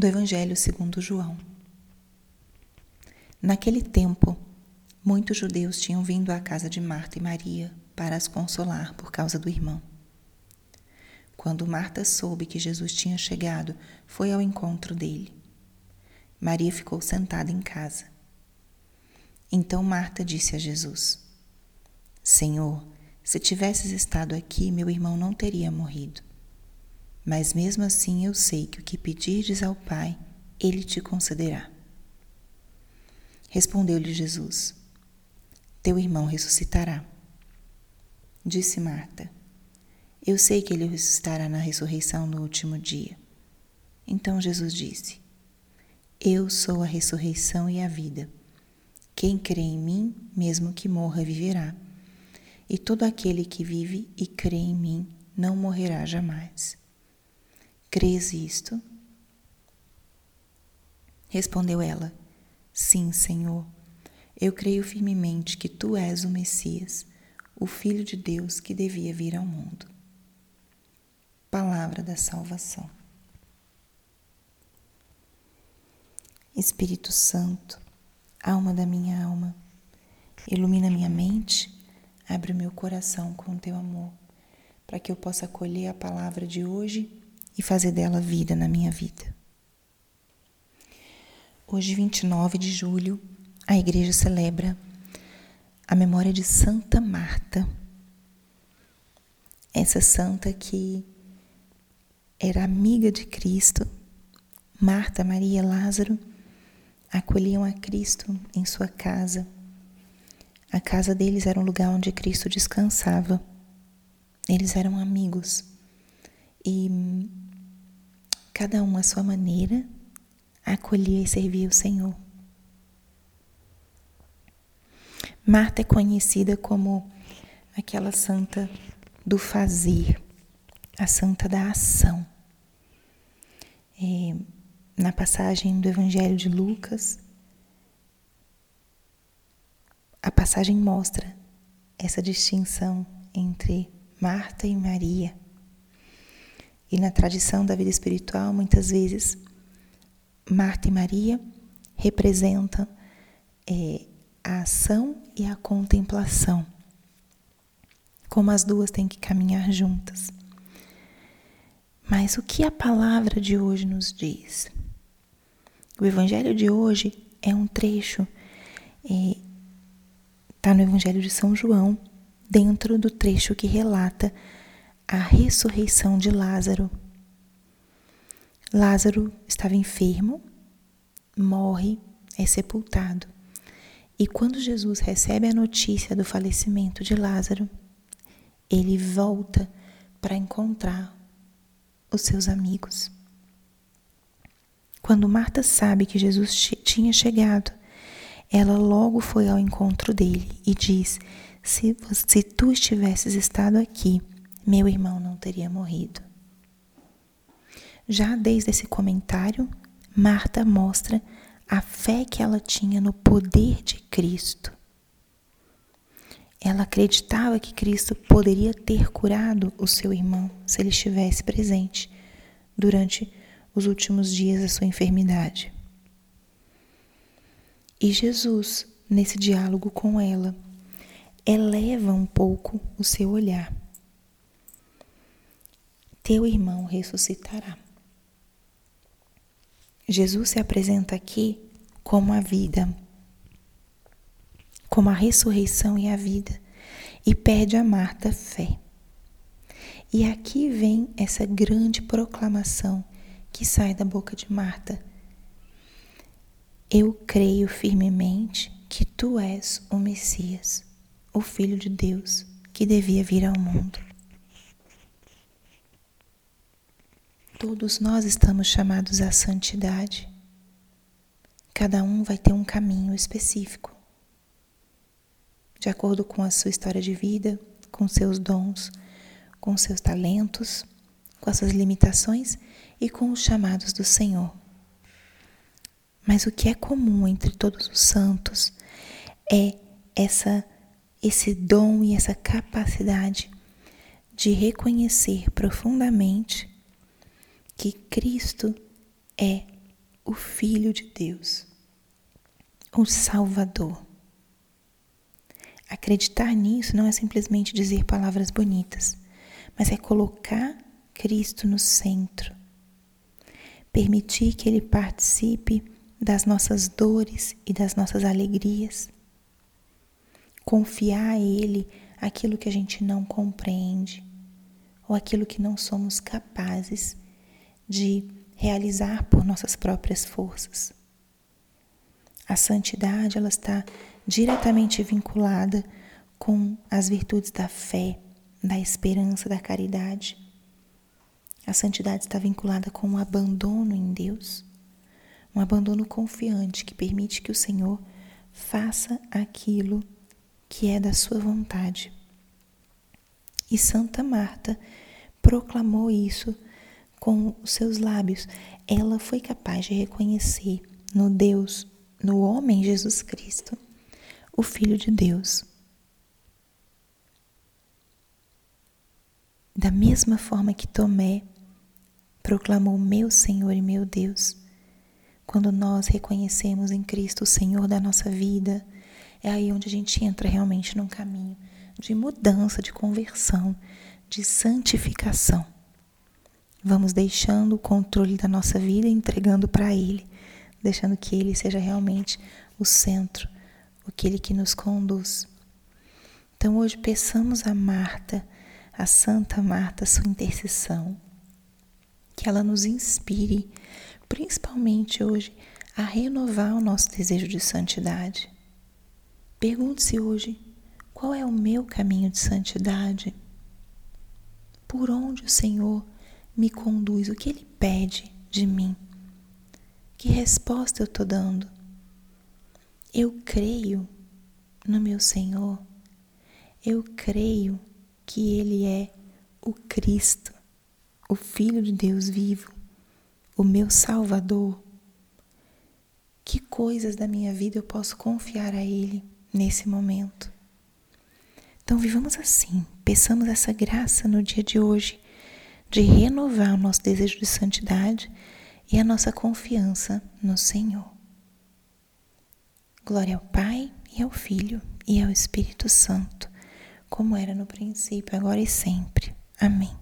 do Evangelho segundo João. Naquele tempo, muitos judeus tinham vindo à casa de Marta e Maria para as consolar por causa do irmão. Quando Marta soube que Jesus tinha chegado, foi ao encontro dele. Maria ficou sentada em casa. Então Marta disse a Jesus: Senhor, se tivesses estado aqui, meu irmão não teria morrido. Mas mesmo assim eu sei que o que pedirdes ao Pai, ele te concederá. Respondeu-lhe Jesus: Teu irmão ressuscitará. Disse Marta: eu sei que ele ressuscitará na ressurreição no último dia. Então Jesus disse: Eu sou a ressurreição e a vida. Quem crê em mim, mesmo que morra, viverá. E todo aquele que vive e crê em mim não morrerá jamais. Crês isto? Respondeu ela: Sim, Senhor. Eu creio firmemente que tu és o Messias, o Filho de Deus que devia vir ao mundo palavra da salvação. Espírito Santo, alma da minha alma, ilumina minha mente, abre o meu coração com o teu amor, para que eu possa acolher a palavra de hoje e fazer dela vida na minha vida. Hoje, 29 de julho, a igreja celebra a memória de Santa Marta. Essa santa que era amiga de Cristo. Marta, Maria, Lázaro acolhiam a Cristo em sua casa. A casa deles era um lugar onde Cristo descansava. Eles eram amigos e cada um à sua maneira acolhia e servia o Senhor. Marta é conhecida como aquela santa do fazer, a santa da ação. É, na passagem do Evangelho de Lucas, a passagem mostra essa distinção entre Marta e Maria. E na tradição da vida espiritual, muitas vezes, Marta e Maria representam é, a ação e a contemplação, como as duas têm que caminhar juntas. Mas o que a palavra de hoje nos diz? O evangelho de hoje é um trecho, está é, no evangelho de São João, dentro do trecho que relata a ressurreição de Lázaro. Lázaro estava enfermo, morre, é sepultado. E quando Jesus recebe a notícia do falecimento de Lázaro, ele volta para encontrar os seus amigos. Quando Marta sabe que Jesus tinha chegado, ela logo foi ao encontro dele e diz: se, se tu estivesses estado aqui, meu irmão não teria morrido. Já desde esse comentário, Marta mostra a fé que ela tinha no poder de Cristo. Ela acreditava que Cristo poderia ter curado o seu irmão se ele estivesse presente durante os últimos dias da sua enfermidade. E Jesus, nesse diálogo com ela, eleva um pouco o seu olhar. Teu irmão ressuscitará. Jesus se apresenta aqui como a vida como a ressurreição e a vida, e pede a Marta fé. E aqui vem essa grande proclamação que sai da boca de Marta. Eu creio firmemente que tu és o Messias, o Filho de Deus, que devia vir ao mundo. Todos nós estamos chamados à santidade. Cada um vai ter um caminho específico de acordo com a sua história de vida, com seus dons, com seus talentos, com as suas limitações e com os chamados do Senhor. Mas o que é comum entre todos os santos é essa esse dom e essa capacidade de reconhecer profundamente que Cristo é o Filho de Deus, o Salvador. Acreditar nisso não é simplesmente dizer palavras bonitas, mas é colocar Cristo no centro. Permitir que Ele participe das nossas dores e das nossas alegrias. Confiar a Ele aquilo que a gente não compreende ou aquilo que não somos capazes de realizar por nossas próprias forças. A santidade ela está diretamente vinculada com as virtudes da fé, da esperança, da caridade. A santidade está vinculada com o abandono em Deus, um abandono confiante que permite que o Senhor faça aquilo que é da sua vontade. E Santa Marta proclamou isso com os seus lábios. Ela foi capaz de reconhecer no Deus, no homem Jesus Cristo, o Filho de Deus. Da mesma forma que Tomé proclamou meu Senhor e meu Deus, quando nós reconhecemos em Cristo o Senhor da nossa vida, é aí onde a gente entra realmente num caminho de mudança, de conversão, de santificação. Vamos deixando o controle da nossa vida e entregando para Ele, deixando que Ele seja realmente o centro, aquele que nos conduz. Então hoje peçamos a Marta, a Santa Marta, sua intercessão, que ela nos inspire, principalmente hoje, a renovar o nosso desejo de santidade. Pergunte-se hoje: qual é o meu caminho de santidade? Por onde o Senhor me conduz? O que Ele pede de mim? Que resposta eu estou dando? Eu creio no meu Senhor. Eu creio que Ele é o Cristo, o Filho de Deus vivo, o meu Salvador. Que coisas da minha vida eu posso confiar a Ele? nesse momento. Então, vivamos assim, peçamos essa graça no dia de hoje de renovar o nosso desejo de santidade e a nossa confiança no Senhor. Glória ao Pai e ao Filho e ao Espírito Santo, como era no princípio, agora e sempre. Amém.